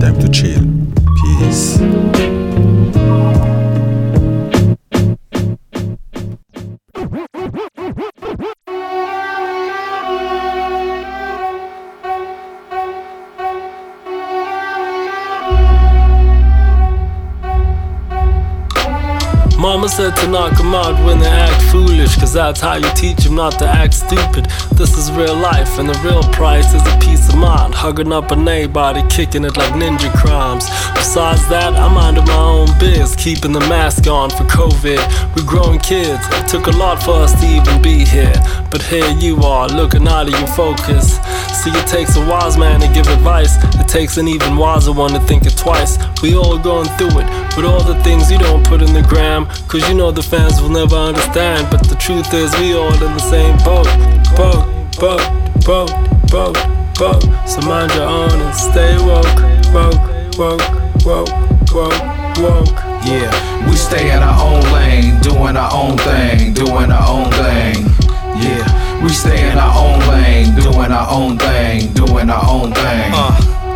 Time to chill. Peace. Said to knock 'em out when they act foolish, cause that's how you teach 'em not to act stupid. This is real life, and the real price is a peace of mind. Hugging up a neighbody, kicking it like ninja crimes. Besides that, I'm minding my own biz, keeping the mask on for COVID. We're growing kids, it took a lot for us to even be here. But here you are, looking out of your focus. See, it takes a wise man to give advice, it takes an even wiser one to think it twice. We all going through it, with all the things you don't put in the gram. Cause you know the fans will never understand. But the truth is, we all in the same boat. Boat, boat, boat, boat, boat. So mind your own and stay woke. Woke, woke, woke, woke, woke. Yeah, we stay in our own lane, doing our own thing, doing our own thing. Yeah, we stay in our own lane, doing our own thing, doing our own thing. Uh.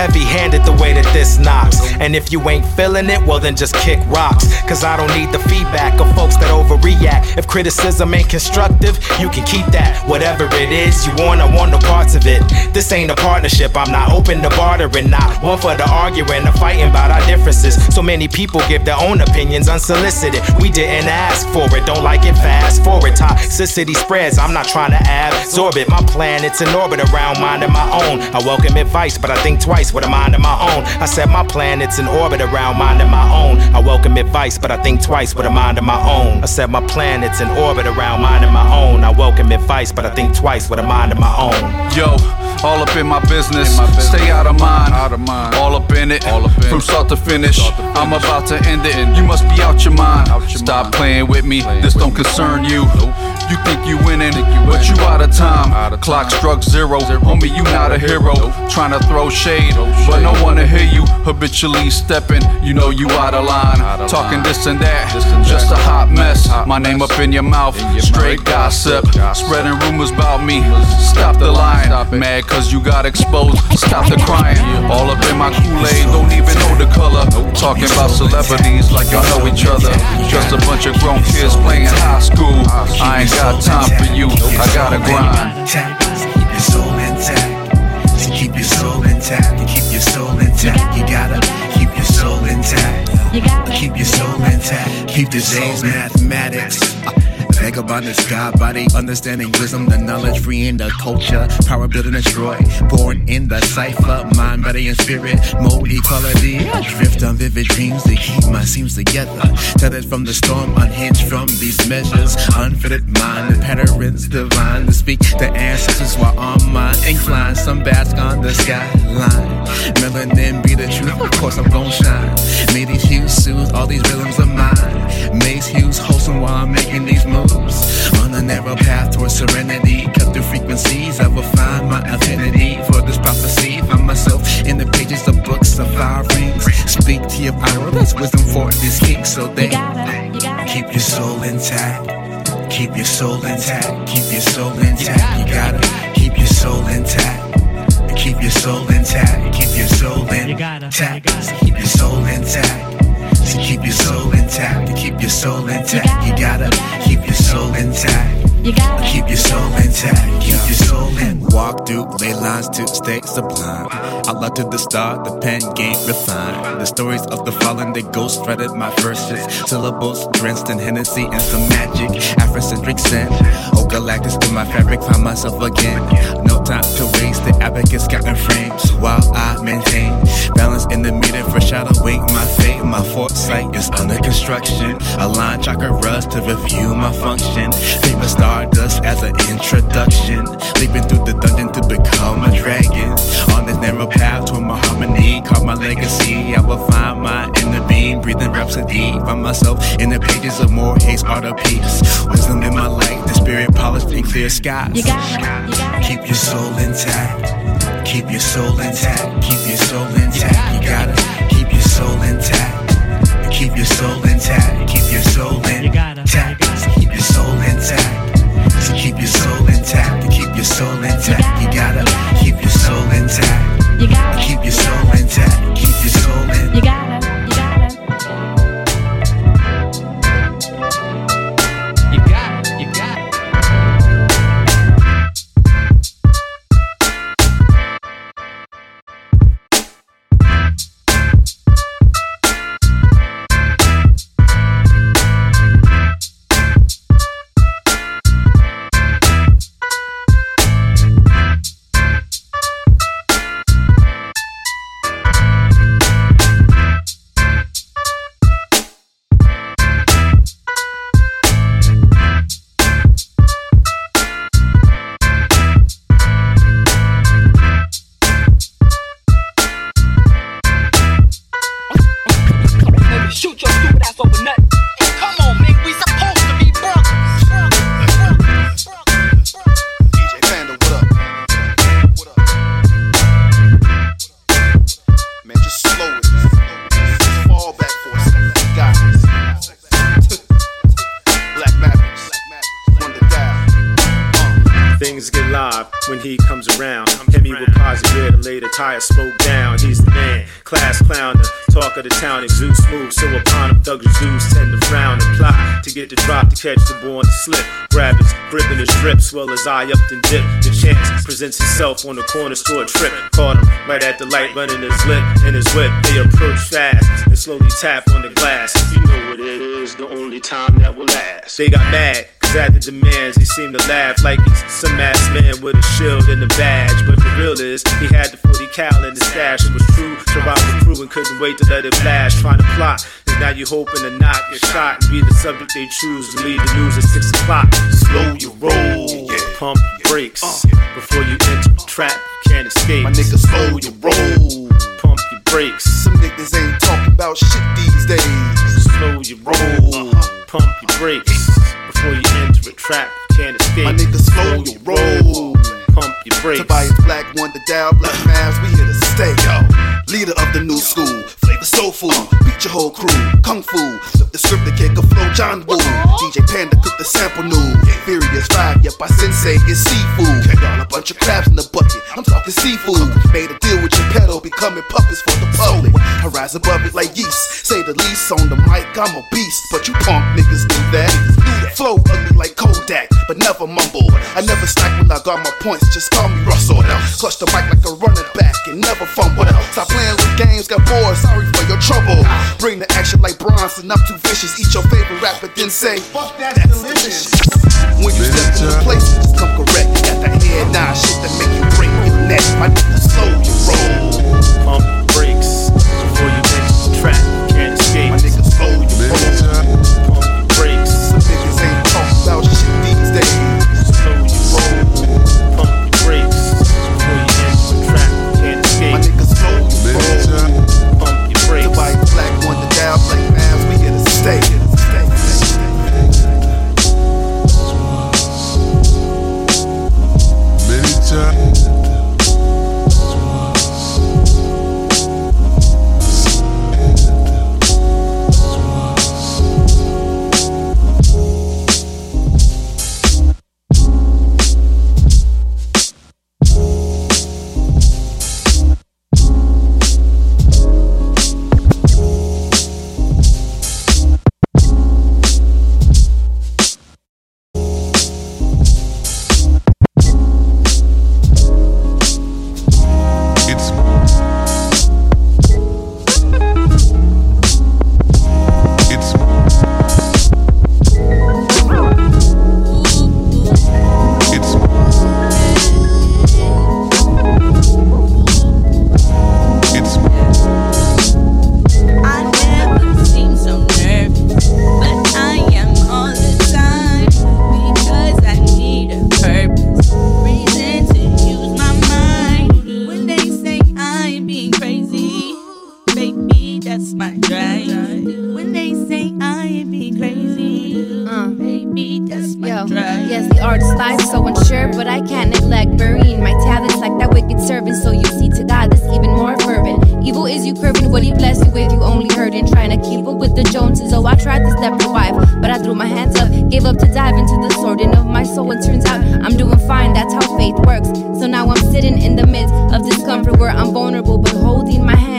Heavy handed the way that this knocks. And if you ain't feeling it, well then just kick rocks. Cause I don't need the feedback of folks that overreact. If criticism ain't constructive, you can keep that. Whatever it is, you want, I want no parts of it. This ain't a partnership, I'm not open to bartering. Not one for the arguing or fighting about our differences. So many people give their own opinions unsolicited. We didn't ask for it, don't like it fast forward. Toxicity spreads, I'm not trying to absorb it. My planet's in orbit around mine and my own. I welcome advice, but I think twice with a mind of my own. I set my planets in orbit around mine of my own. I welcome advice, but I think twice with a mind of my own. I set my planets in orbit around mine of my own. I welcome advice, but I think twice with a mind of my own. Yo, all up in my business. Stay out of mind. All up in it. all up From start to finish. I'm about to end it. You must be out your mind. Stop playing with me. This don't concern you. You think you winning, but you out of time. Clock struck zero. Homie, you not a hero. Trying to throw shade, but no one to hear you. Habitually stepping, you know you out of line. Talking this and that, just a hot mess. My name up in your mouth, straight gossip. Spreading rumors about me. Stop the line. Mad cause you got exposed. Stop the crying. All up in my Kool-Aid, don't even know the color. Talking about celebrities like y'all know each other. Just a bunch of grown kids playing high school. I ain't got time for you. I gotta grind. Keep your soul intact. To keep your soul intact. Intact. You gotta keep your soul intact. You gotta Keep your soul intact. Keep the soul mathematics. Vagabond the sky body, understanding wisdom, the knowledge, freeing the culture, power building destroy. Born in the cipher, mind, body, and spirit, mode equality. Drift on vivid dreams to keep my seams together. Tethered from the storm, unhinged from these measures. Unfitted mind, the patterns divine to speak the ancestors while on mine inclined. Some bask on the skyline. Melanin be the truth, of course I'm gon' shine. May these hues soothe all these rhythms of mine. Maze hues wholesome while I'm making these moves. On a narrow path towards serenity. Cut through frequencies, I will find my affinity for this prophecy. Find myself in the pages of books of fire rings. Speak to your power, that's wisdom for this king. So they keep your soul intact. Keep your soul intact. Keep lines to stay sublime. I love to the start, the pen game refined. The stories of the fallen, the ghost threaded my verses. Syllables drenched in Hennessy and some magic. Afrocentric scent. Oh, Galactus in my fabric, find myself again. No time to waste, got in frames. While I maintain balance in the meter, foreshadowing my fate. My foresight is under construction. A line chakra rust to review my function. Paper stardust as an introduction. Leaping through the dungeon to become a dragon. On this narrow path to my harmony, call my legacy. I will find my inner being, breathing rhapsody. Find myself in the pages of more haste, art of peace. Wisdom in my light, the spirit polished in clear skies. You gotta, you gotta Keep your soul intact. Your soul intact. Keep your soul intact. You gotta keep your soul intact. Keep your soul intact. Keep positive and lay the tire smoke down. He's the man, class clown, the talk of the town, exude smooth. So upon him, thugs Zeus tend to frown and plot to get the drop to catch the boy on the slip. Grab his grip and his drip, swell his eye up and dip. The chance presents himself on the corner store trip. Caught him right at the light, running his lip and his whip. They approach fast and slowly tap on the glass. You know what it is, the only time that will last. They got mad at the demands, he seemed to laugh like he's some ass man with a shield and a badge. But the real is, he had the 40 cal in the stash and was true to rob the crew and couldn't wait to let it blast. Trying to plot, and now you hoping to not get shot and be the subject they choose to lead the news at 6 o'clock. Slow your roll, pump your brakes before you enter the trap. You can't escape. My nigga, slow your roll, pump your brakes. Some niggas ain't talking about shit these days. Slow your roll, pump your brakes before you enter a trap. Can't escape. My niggas slow your roll. Pump your brakes. Tobias Black, Wonder Down, Black Mavs, we here to stay, yo. Leader of the new school, flavor soulful. Beat your whole crew, kung fu. The script, the kick a flow, John Woo. DJ Panda cook the sample new. Furious five, yep, my sensei is seafood. Y'all a bunch of crabs in the bucket, I'm talking seafood. Made a deal with your pedo, becoming puppets for the public. I rise above it like yeast. Say the least on the mic, I'm a beast. But you punk niggas do that. Flow ugly like Kodak, but never mumble. I never slack when I got my points, just call me Russell. Clutch the mic like a running back and never fumble. Stop playing with games, got bored, sorry for your trouble. Bring the action like Bronson, I'm too vicious. Eat your favorite rapper, then say, Fuck that's, that's delicious. When you step in the place, just come correct. Got that head nine shit that make you break your neck. My nigga, slow your roll. Pump brakes before you enter the trap. That's my drive. When they say I'm being crazy, baby, that's my Yo, drive. yes, the artist life so unsure, but I can't neglect burying my talents like that wicked servant. So you see to God, that's even more fervent. Evil is you curving what he blessed you with, you only hurting, trying to keep up with the Joneses. Oh, I tried to step your wife, but I threw my hands up, gave up to dive into the sword of my soul. It turns out I'm doing fine, that's how faith works. So now I'm sitting in the midst of discomfort where I'm vulnerable, but holding my hand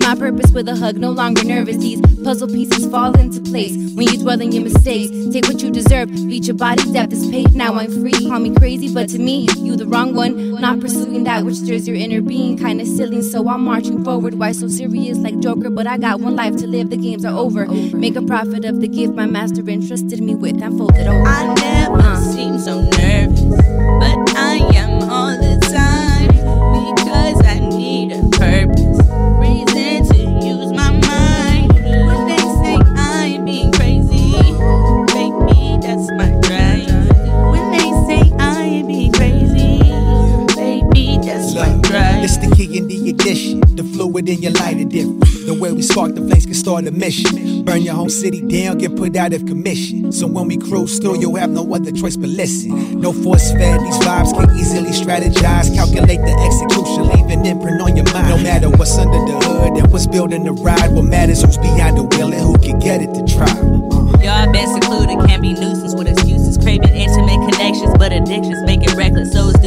my purpose with a hug, no longer nervous. These puzzle pieces fall into place when you dwell in your mistakes. Take what you deserve, beat your body, depth is paid. Now I'm free, call me crazy, but to me, you the wrong one. Not pursuing that which stirs your inner being, kinda silly. So I'm marching forward. Why so serious like Joker? But I got one life to live, the games are over. Make a profit of the gift my master entrusted me with. I'm folded over. I never Uh. seem so nervous, but I am all key in the ignition. The fluid in your light is different. The way we spark the flames can start a mission. Burn your home city down, get put out of commission. So when we cruise through, you'll have no other choice but listen. No force fed, these vibes can easily strategize. Calculate the execution, leave an imprint on your mind. No matter what's under the hood and what's building the ride, what matters who's behind the wheel and who can get it to try. Y'all been secluded, can't be nuisance with excuses. Craving intimate connections, but addictions make it reckless. So it's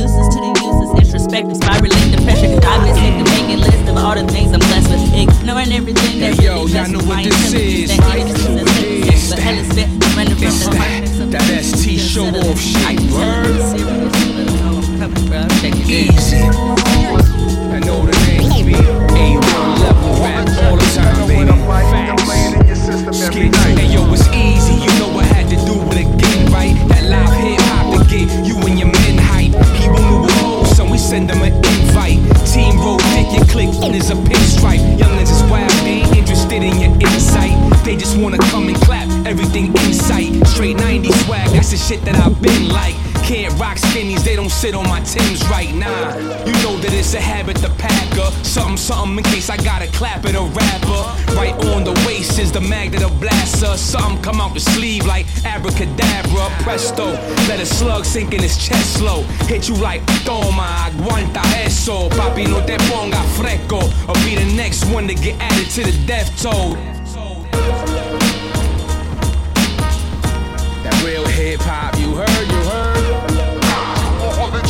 perspective, spiraling the pressure. I've been sick of making lists of all the things I'm blessed with, ignoring everything hey, really know what this is. It's that, show off shit, word. Easy. I know the name, A1 level rap all the time, baby. Skid send him an invite. Team roll, pick your click, is a pinstripe. Youngins is wild, they ain't interested in your insight. They just wanna come and clap everything in sight. Straight 90s swag, that's the shit that I've been like. Can't rock skinnies, they don't sit on my Tims right now. You know that it's a habit to pack up. Something, something in case I gotta clap at a rapper. Right on the waist is the magnet of blaster. Something come out the sleeve like abracadabra. Presto, let a slug sink in his chest slow. Hit you like, toma, aguanta eso. Papi, no te ponga fresco. Or be the next one to get added to the death toll. That real hip hop, you heard, you heard?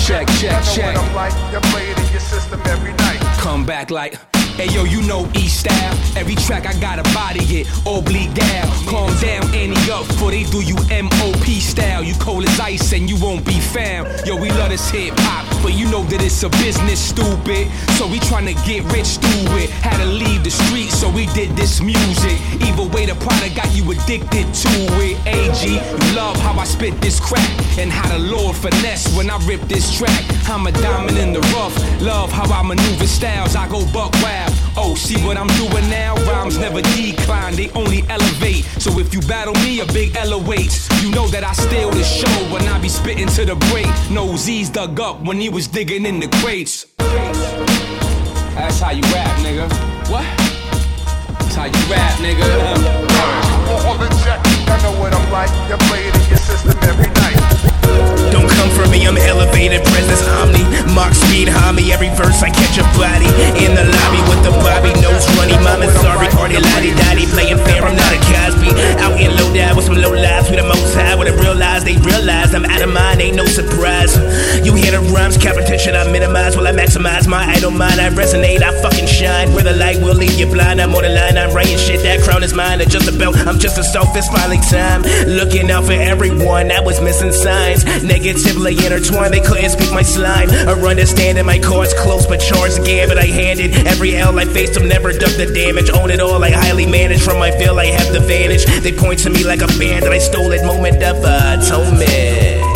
Check, check, check. I'm like, you're playing in your system every night. Come back like. Hey yo, you know E style. Every track I gotta body it, oblique down. Calm down, Ante up, for they do you MOP style. You cold as ice and you won't be found. Yo, we love this hip hop, but you know that it's a business, stupid. So we tryna get rich through it. Had to leave the streets, so we did this music. Either way, the product got you addicted to it. AG, you love how I spit this crack and how the Lord finesse when I rip this track. I'm a diamond in the rough. Love how I maneuver styles. I go buck wild. Oh, see what I'm doing now? Rhymes never decline, they only elevate. So if you battle me, a big L awaits. You know that I steal the show when I be spitting to the break. No Z's dug up when he was digging in the crates. That's how you rap, nigga. What? That's how you rap, nigga. I know what I'm like. You in your system every night. Come for me, I'm elevated, presence omni. Mark speed, homie. Every verse I catch a body. In the lobby with the Bobby nose runny. Mama sorry, party lottie dotty. Playing fair, I'm not a Cosby. Out in down with some low lives. We the most high. With a realize they realize I'm out of mind, ain't no surprise. You hear the rhymes, competition I minimize. While I maximize my idle mind, I resonate, I fucking shine. Where the light will leave you blind, I'm on the line, I'm writing shit. That crown is mine, and just a belt. I'm just a selfish smiling time. Looking out for everyone, I was missing signs. Negatively intertwined, they couldn't speak my slime. Or understanding my cards close, but charged the gambit I handed. Every L I faced, them never ducked the damage. Own it all, I highly managed. From my field, I have the vantage. They point to me like a bandit. I stole it, moment of atonement.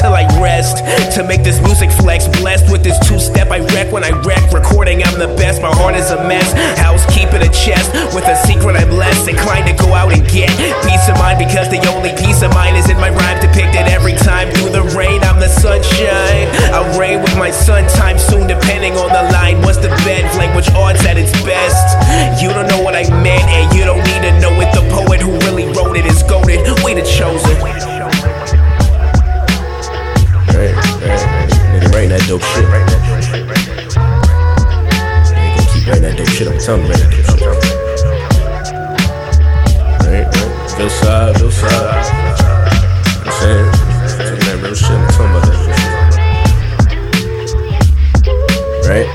Till I rest. To make this music flex, blessed with this two step. I wreck when I wreck. Recording, I'm the best. My heart is a mess. House keeping a chest with a secret. I'm less inclined to go out and get peace of mind because the only peace of mind is in my rhyme depicted every time through the rain. I'm the sunshine. I'll rain with my sun time soon, depending on the line. What's the bed language arts at its best? You don't know what I meant, and you don't need to know it. The poet who really wrote it is goaded. We the chosen. Writing that dope shit. Nigga gonna keep writing that dope shit. I'm telling you, writing. Right, right. Bill side, Bill side. I'm saying, talking that real shit. I'm talking about that real shit. Right,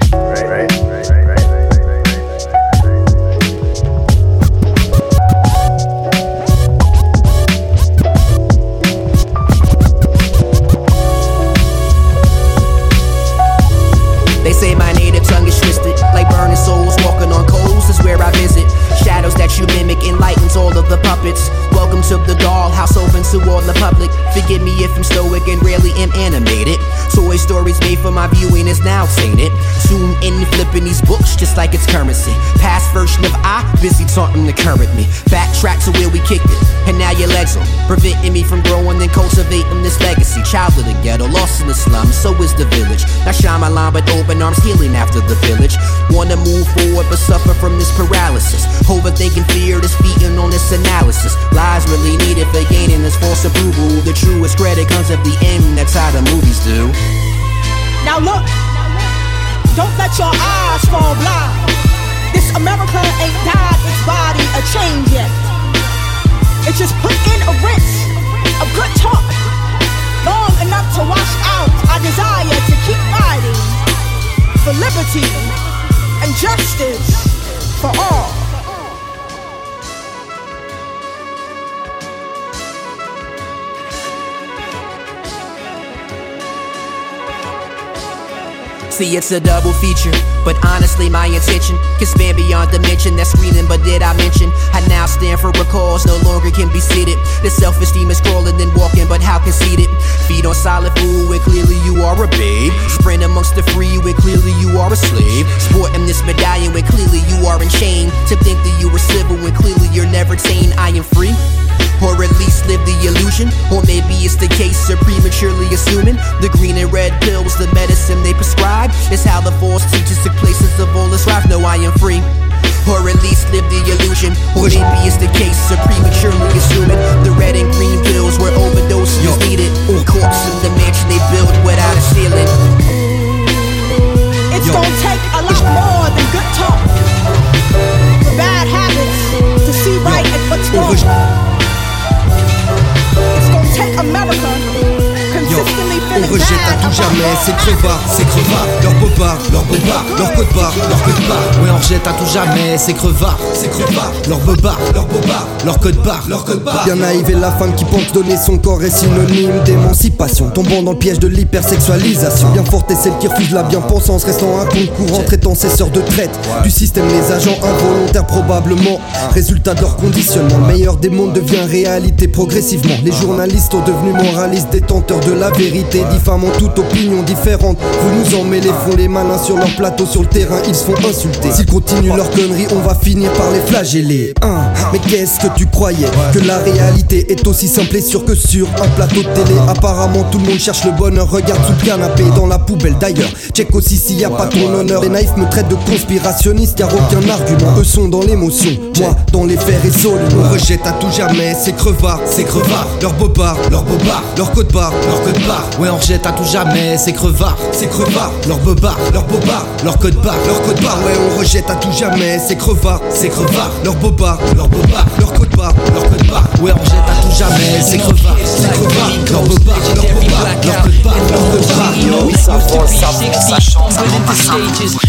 now seen it. Zoom in, flipping these books just like it's currency. Past version of I, busy taunting the current me. Backtrack to where we kicked it, and now your legs on. Preventing me from growing and cultivating this legacy. Child of the ghetto, lost in the slums, so is the village. Now shine my line, but open arms healing after the village. Wanna move forward, but suffer from this paralysis. Overthinking fear is feeding on this analysis. Lies really needed for gaining this false boo. The truest credit comes at the end, that's how the movies do. Now look, don't let your eyes fall blind. This America ain't died its body a change yet. It's just put in a rinse of good talk, long enough to wash out our desire to keep fighting for liberty and justice See, it's a double feature, but honestly, my intention can span beyond dimension. That's screening, but did I mention? I now stand for recalls, no longer can be seated. The self esteem is crawling and walking, but how conceited? Feed on solid food when clearly you are a babe. Sprint amongst the free when clearly you are a slave. Sporting this medallion when clearly you are enchained. To think that you were civil when clearly you're never tame. I am free. Or at least live the illusion. Or maybe it's the case of prematurely assuming the green and red pills, the medicine they prescribe, is how the force teaches the places of all this strife. No, I am free. Or at least live the illusion. Or maybe it's the case of prematurely assuming the red and green pills where overdoses is needed. Or corpse in the mansion they built without a ceiling. It's gonna take a lot more than good talk. Bad habits to see right and what's wrong. It's gonna take America On rejette à tout jamais ces crevards, ces crevards, leur bobards, leur bobards, leur code barre, leur code barre. Ouais, on rejette à tout jamais ces crevards, ces crevards, leur bobards, leur bobards, leur code barre, leur code barre. Bien naïve et la femme qui pense donner son corps est synonyme d'émancipation, tombant dans le piège de l'hypersexualisation. Bien forte est celle qui refuse la bien-pensance, restant un courant, traitant ses sœurs de traite. Du système, les agents involontaires probablement. Résultat de leur conditionnement, le meilleur des mondes devient réalité progressivement. Les journalistes sont devenus moralistes, détenteurs de la vérité, diffamant toute opinion différente. Vous nous emmêlez, font les malins sur leur plateau, sur le terrain, ils se font insulter. S'ils continuent leur connerie, on va finir par les flageller. Hein, mais qu'est-ce que tu croyais? Que la réalité est aussi simple et sûre que sur un plateau de télé. Apparemment, tout le monde cherche le bonheur, regarde sous le canapé, dans la poubelle d'ailleurs. Check aussi s'il y a pas ton honneur. Les naïfs me traitent de conspirationniste car aucun argument. Eux sont dans l'émotion, moi dans les faits résolus. On rejette à tout jamais ces crevards, ces crevards, leurs bobards, leurs bobards, leurs code barres, leurs Ouais, on rejette à tout jamais ces crevards, ces crevards, leurs bobards, leurs bobards, leurs code barres, leurs code barres. Ouais, on rejette à tout jamais ces crevards, ces crevards, leurs bobards, leurs bobards, leurs code barres, leurs code barres. Ouais, on rejette à tout jamais ces crevards, ces crevards, leurs bobards, leurs bobards, leurs code barres, leurs code barres. Yo, ça va, ça va, ça chante, ça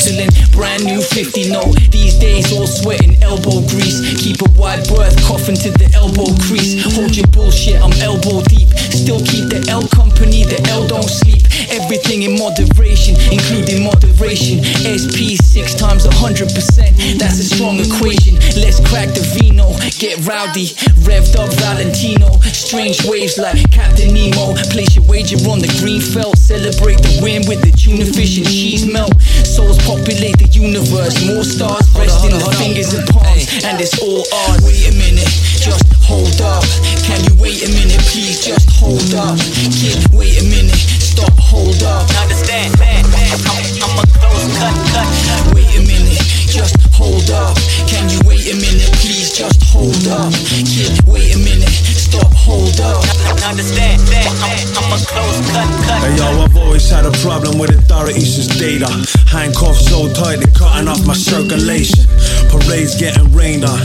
Porcelain, brand new 50 note. These days, all sweat and elbow grease. Keep a wide berth, coughing to the elbow crease. Hold your bullshit, I'm elbow deep. Still keep the L company, the L don't sleep. Everything in moderation, including moderation. SP six times a hundred percent. That's a strong equation. Let's crack the vino, get rowdy, revved up Valentino. Strange waves like Captain Nemo. Place your wager on the green felt. Celebrate the win with the tuna fish and cheese melt. Souls populate the universe. More stars rest in the fingers and palms, and it's all ours. Wait a minute, just hold up. Can you wait a minute, please? Just hold up. Kid, wait a minute, stop, hold up. Understand? Man, man, I'm, I'm a close cut, cut. Wait a minute, just hold up. Can you wait a minute, please? Just hold up. Kid, wait a minute, hold up. Understand? I'm a close cut, cut. Hey yo, I've always had a problem with authorities since data. Handcuffs so tight, they're cutting off my circulation. Parades getting rained on,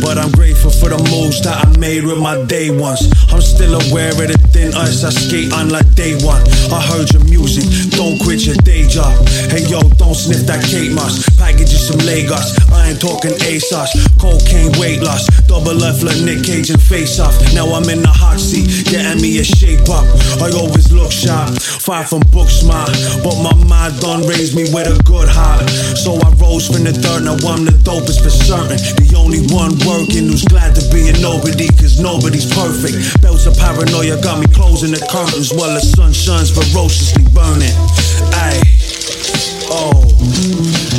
but I'm grateful for the moves that I made with my day ones. I'm still aware of the thin ice I skate on like day one. I heard your music, don't quit your day job. Hey yo, don't sniff that cake moss. Packages some Lagos, I ain't talking ASOS. Cocaine weight loss, double life like Nick Cage and face off. Now I'm in the hot seat, getting me a shape up. I always look sharp, far from book smart. But my mind done raised me with a good heart. So I rose from the dirt, now I'm the dopest for certain. The only one working who's glad to be a nobody, cause nobody's perfect. Belts of paranoia got me closing the curtains while the sun shines ferociously burning. Ayy, oh,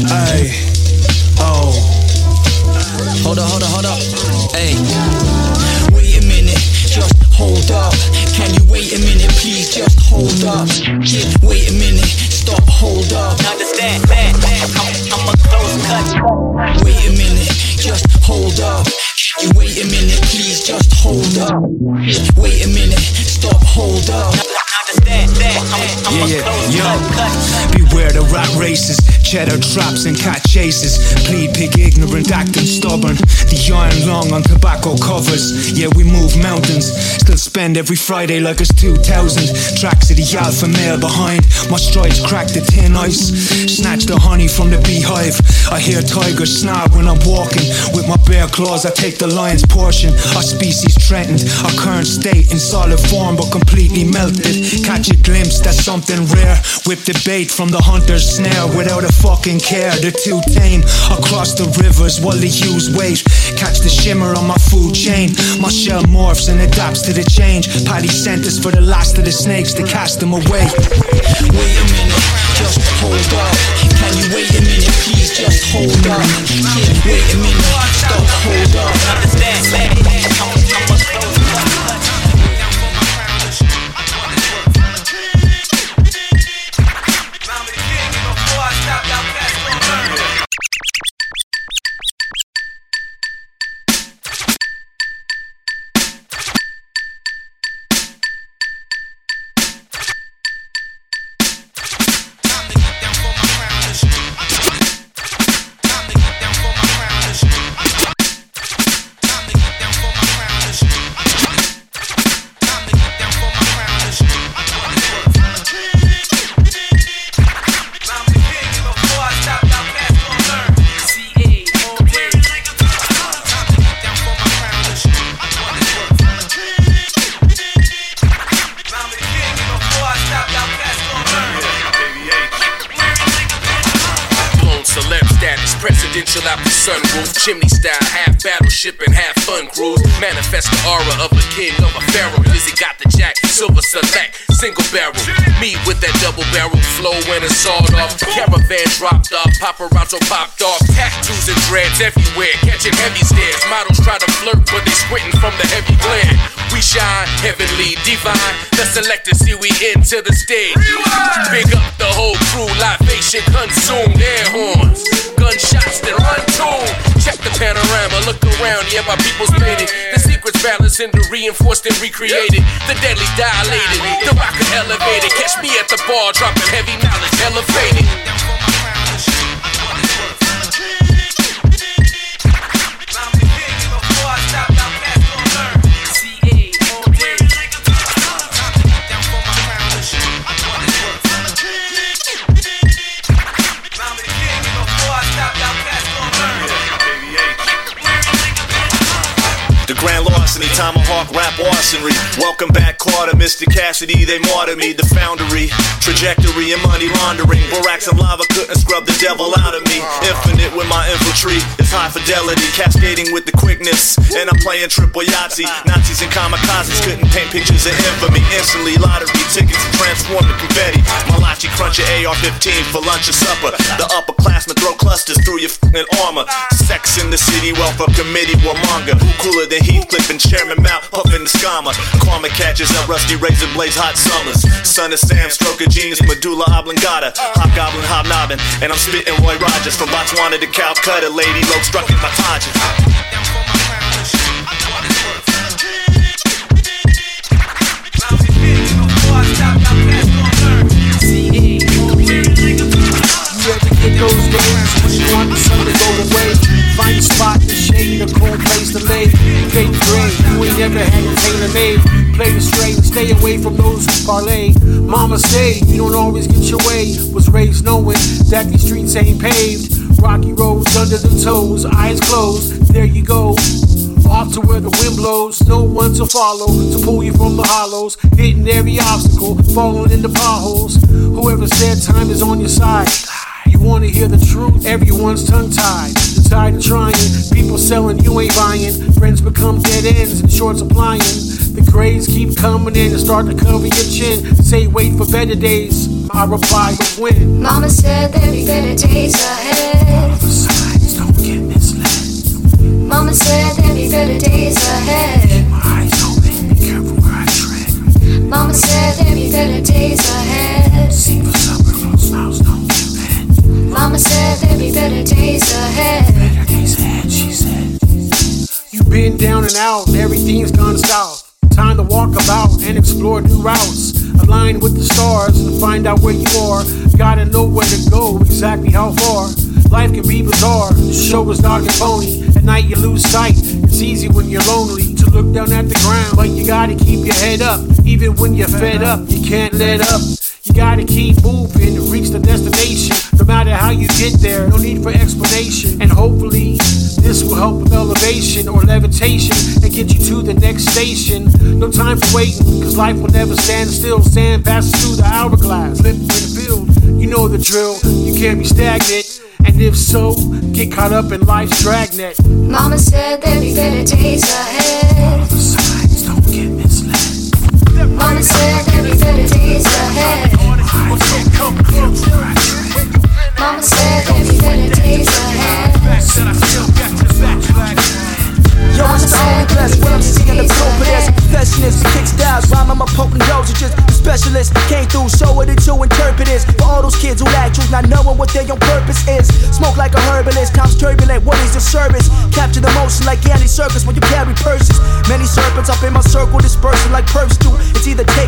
ayy, oh. Hold up, hold up, hold up. Hey. Wait a minute, just hold up. Can you wait a minute, please? Just hold up. Kid, wait a minute, stop, hold up. Understand? Man, I'm, I'm a close cut. Wait a minute, just hold up. Can you wait a minute, please? Just hold up. Wait a minute, stop, hold up. Yeah, yeah, yo. Beware the rat races, cheddar traps and cat chases. Plead pig ignorant, acting stubborn. The iron lung on tobacco covers. Yeah, we move mountains. Still spend every Friday like it's 2000. Tracks of the alpha male behind. My strides crack the tin ice. Snatch the honey from the beehive. I hear tigers snarl when I'm walking. With my bare claws, I take the lion's portion. Our species threatened. Our current state in solid form but completely melted. Catch a glimpse, that's something rare. Whip the bait from the hunter's snare without a fucking care. They're too tame. Across the rivers while they use weight. Catch the shimmer on my food chain. My shell morphs and adapts to the change. Paddy sent us for the last of the snakes to cast them away. Wait a minute, just hold up. Can you wait a minute, please just hold up. Kid, wait a minute, stop, hold up. Paparazzo popped off. Tattoos and dreads everywhere, catching heavy stares. Models try to flirt, but they squinting from the heavy glare. We shine, heavenly, divine. The selector see we into the stage. Big up the whole crew, libation consumed, air horns, gunshots that run tune. Check the panorama, look around, yeah, my people's made it. The secrets balanced and reinforced and recreated. The deadly dilated, the rocker elevated. Catch me at the bar, dropping heavy knowledge, elevated. Welcome back, Mr. Cassidy, they martyred me. The foundry, trajectory, and money laundering. Borax and lava couldn't scrub the devil out of me. Infinite with my infantry, it's high fidelity, cascading with the quickness. And I'm playing triple Yahtzee. Nazis and kamikazes couldn't paint pictures of infamy. Instantly, lottery tickets transform to confetti. Malachi crunch your AR-15 for lunch or supper. The upperclassmen throw clusters through your fing armor. Sex in the city, welfare committee, warmonger. Cooler than Heathcliff and Chairman Mount, puffin' the scammer. Karma catches up rusty razor blades, hot summers. Son of Sam, stroke of genius, medulla oblongata. Hobgoblin, hobnobbing, and I'm spitting Roy Rogers. From Botswana to Calcutta, lady low struck in my get those days when you the sun to go away? Find a spot in shade, a place to lay. You ain't never had a tailor made. Play the straight, stay away from those who parlay. Mama say you don't always get your way. Was raised knowing that these streets ain't paved. Rocky roads under the toes, eyes closed. There you go. Off to where the wind blows, no one to follow to pull you from the hollows, hitting every obstacle, falling in the potholes. Whoever said time is on your side. You wanna hear the truth? Everyone's tongue tied. You're tired of trying. People selling, you ain't buying. Friends become dead ends and short supplying. The grades keep coming in and start to cover your chin. Say wait for better days. My reply is when. Mama said there'd be better days ahead. don't get misled. Mama said there'd be better days ahead. Eyes open, be careful where I tread. Mama said there'd be better days ahead. See what's up, Mama said there'd be better days ahead. Better days ahead, she said. You've been down and out, everything's gone south. Time to walk about and explore new routes, align with the stars and find out where you are. Gotta know where to go, exactly how far. Life can be bizarre, the show is dark and pony. At night you lose sight, it's easy when you're lonely to look down at the ground. But you gotta keep your head up, even when you're fed up, you can't let up. You gotta keep moving to reach the destination. No matter how you get there, no need for explanation. And hopefully, this will help with elevation or levitation and get you to the next station. No time for waiting, cause life will never stand still. Sand passes through the hourglass, flip in the field. You know the drill, you can't be stagnant. And if so, get caught up in life's dragnet. Mama said there'd be better days ahead. Signs don't get misled. Specialist. Came through, show it to interpret this. For all those kids who lack truth, not knowing what their own purpose is. Smoke like a herbalist, times turbulent, what is the service? Capture the motion like Andy Serkis when you carry purses. Many serpents up in my circle, dispersing like perps do.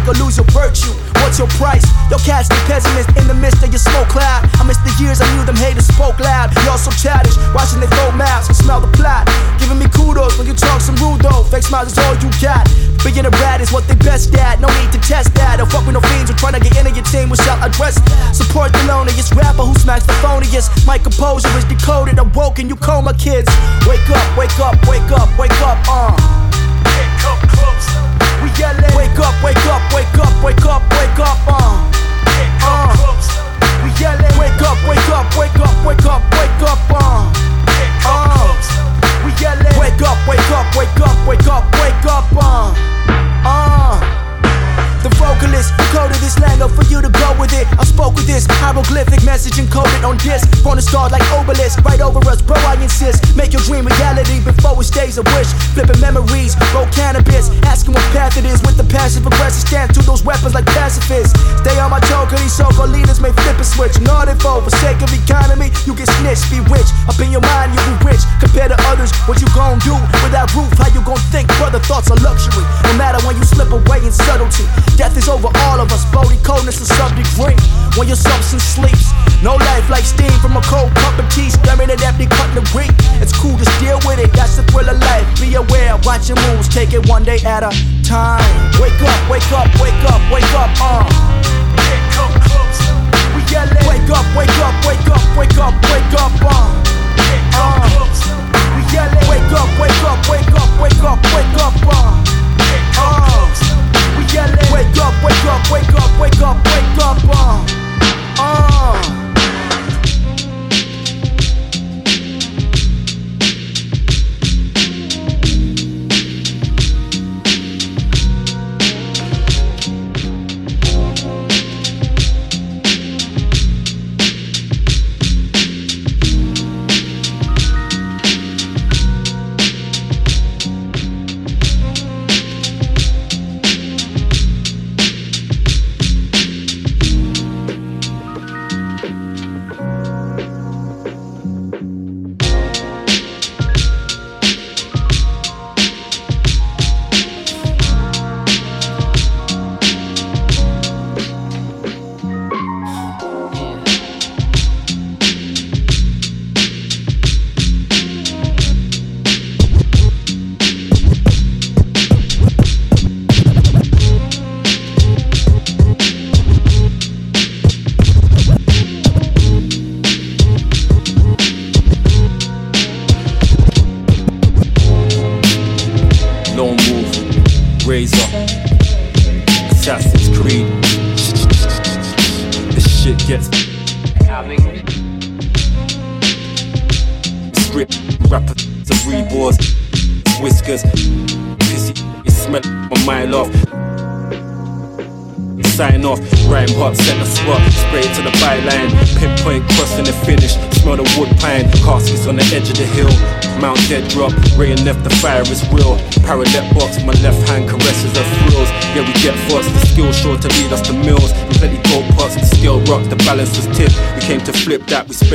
Or lose your virtue. What's your price? Yo, cats the pessimist in the midst of your smoke cloud. I miss the years I knew them haters spoke loud. Y'all so childish, watching they throw mouths and smell the plot. Giving me kudos when you talk some rude though. Fake smiles is all you got. Being a rat is what they best at. No need to test that. Don't fuck with no fiends who trying to get into your team. We shall address. Support the loneliest rapper who smacks the phoniest. My composure is decoded. I'm woke and you coma kids. Wake up, wake up, wake up, wake up, uh. We yelling. Wake up, wake up, wake up, wake up, wake up, uh. Uh. We yelling. Wake up, wake up, wake up, wake up, wake up, uh. Uh. We yelling. Wake up, wake up, wake up, wake up, wake up, uh. Uh. The vocalist coded this land, lingo for you to go with it. I spoke with this hieroglyphic message encoded on disc. On the stars like obelisk, right over us, bro. I insist. Make your dream reality before it stays a wish. Flipping memories, roll cannabis. Asking what path it is with the passive aggressive stance to those weapons like pacifists. Stay on my toe, cause these so-called leaders may flip a switch. Not info for sake of economy, you get snitched, be rich. Up in your mind, you be rich. Compared to others, what you gon' do without roof? How you gon' think? Brother, thoughts are luxury. No matter when you slip away in subtlety. Death is over all of us, body coldness is sub degree. When your substance sleeps, no life like steam from a cold cup of tea, staring at empty cutlery. It's cool, to deal with it, that's the thrill of life. Be aware, watch your moves, take it one day at a time. Wake up, wake up, wake up, wake up, uh. Wake up, wake up, wake up, wake up, wake up, uh. Uh. Wake up, wake up, wake up, wake up, wake up, uh. Uh. Wake up, wake up, wake up, wake up, uh. Uh.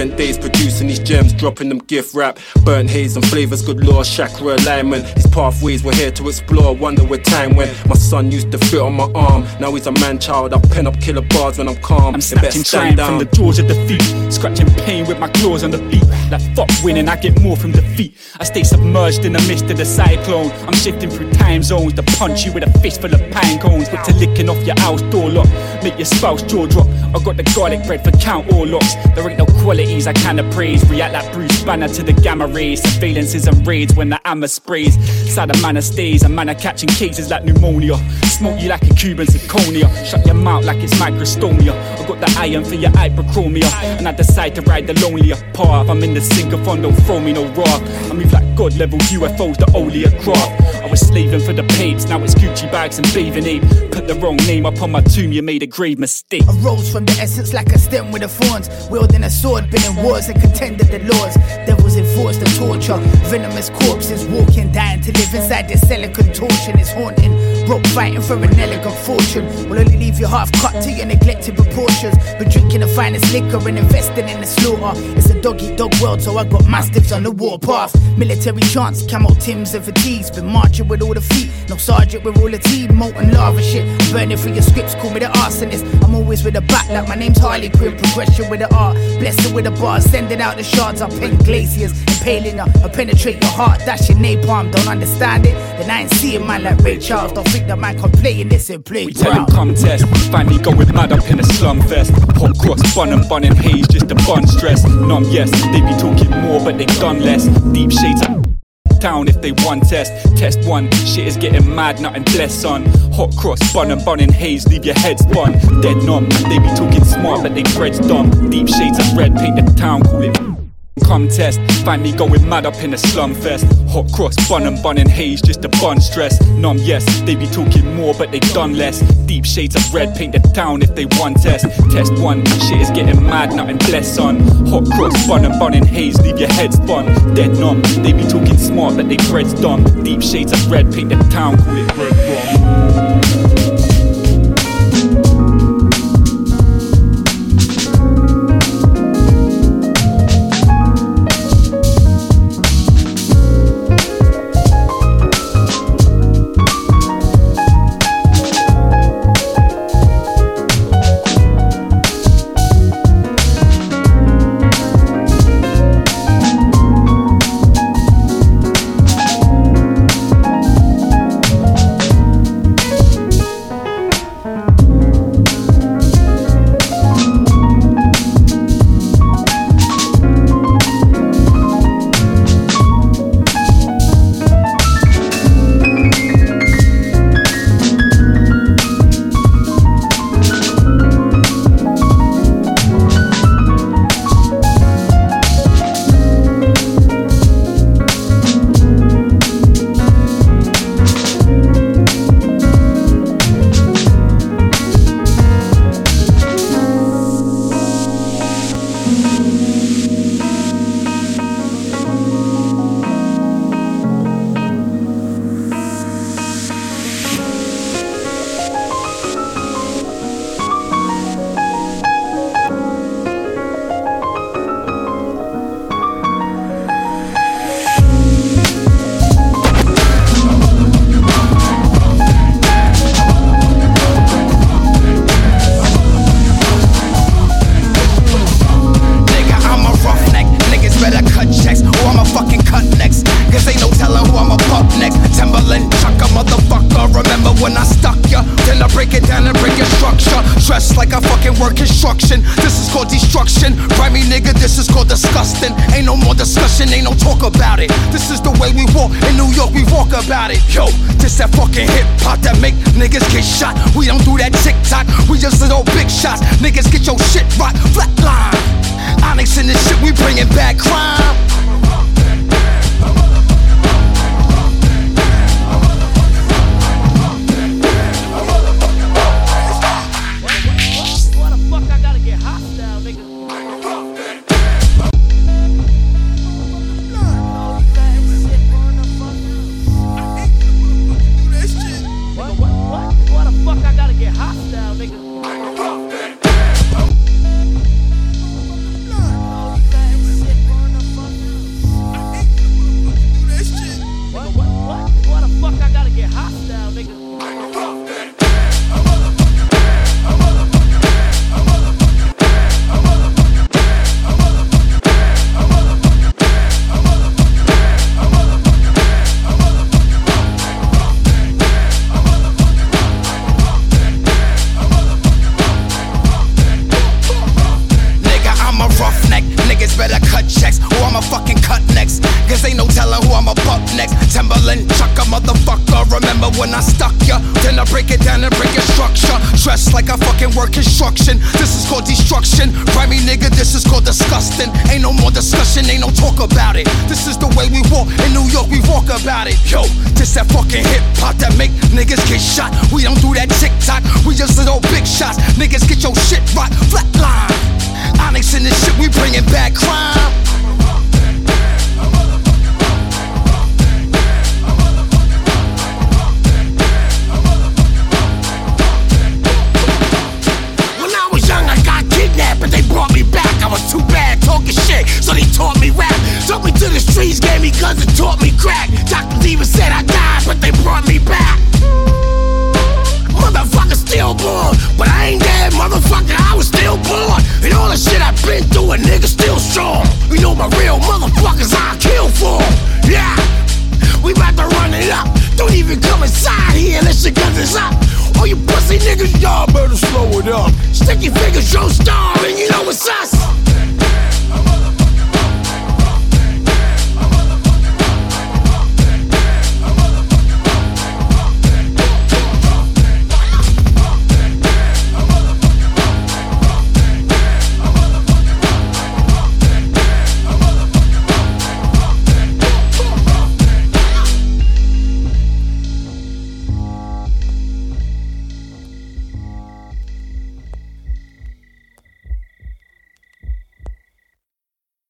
That. Days dropping them gift wrap. Burnt haze and flavors, good law, chakra alignment. These pathways we're here to explore. Wonder where time went. My son used to fit on my arm. Now he's a man child. I pen up killer bars when I'm calm. I'm snatching shine from the jaws of defeat, scratching pain with my claws on the beat. Like fuck winning, I get more from defeat. I stay submerged in the mist of the cyclone. I'm shifting through time zones to punch you with a fist full of pine cones. But to licking off your house door lock, make your spouse jaw drop. I got the garlic bread for count all locks. There ain't no qualities I can appraise. React like Bruce Banner to the gamma rays. Surveillances and raids when the hammer sprays. Side a man of stays, a man of catching cases like pneumonia. Smoke you like a Cuban zirconia. Shut your mouth like it's microstomia. I got the iron for your hyperchromia. And I decide to ride the lonelier path. I'm in the syncophon, don't throw me no rock. I move like God level UFOs, the only craft. Was slaving for the papes, now it's Gucci bags and bathing ape. Put the wrong name up on my tomb, you made a grave mistake. I rose from the essence like a stem with the thorns. Wielding a sword, been in wars and contended the laws. Devils enforced the torture. Venomous corpses walking, dying to live inside this cell of contortion. It's haunting. Broke fighting for an elegant fortune. Will only leave you half cut to your neglected proportions. But drinking the finest liquor and investing in the slaughter. It's a dog eat dog world, so I got mastiffs on the warpath. Military chants, camo Tims and fatigues. Been marching with all the feet. No sergeant with all the team. Molten lava shit. Burning through your scripts, call me the arsonist. I'm always with a back like my name's Harley Quinn. Progression with the art. Blessed with the bars. Sending out the shards. I paint glaciers. Impaling you. I penetrate your heart. That's your napalm. Don't understand it? Then I ain't seeing man like Ray Charles. Don't think that man can play in this and play We tell him come test. Find me going mad up in a slum fest. Hot cross, bun and bun and haze, just a bun stress. Numb, yes, they be talking more, but they done less. Deep shades of town if they want test. Test one, shit is getting mad, nothing bless son. Hot cross, bun and bun and haze, leave your head spun. Dead numb, they be talking smart, but they bread's dumb. Deep shades of red, paint the town, call it. Come test, find me going mad up in a slum fest. Hot cross, bun and bun and haze, just a bun stress. Numb, yes, they be talking more, but they done less. Deep shades of red, paint the town if they want test. Test one, shit is getting mad, nothing bless on. Hot cross, bun and bun and haze, leave your head spun. Dead numb, they be talking smart, but they bread's dumb. Deep shades of red, paint the town, call it red rum.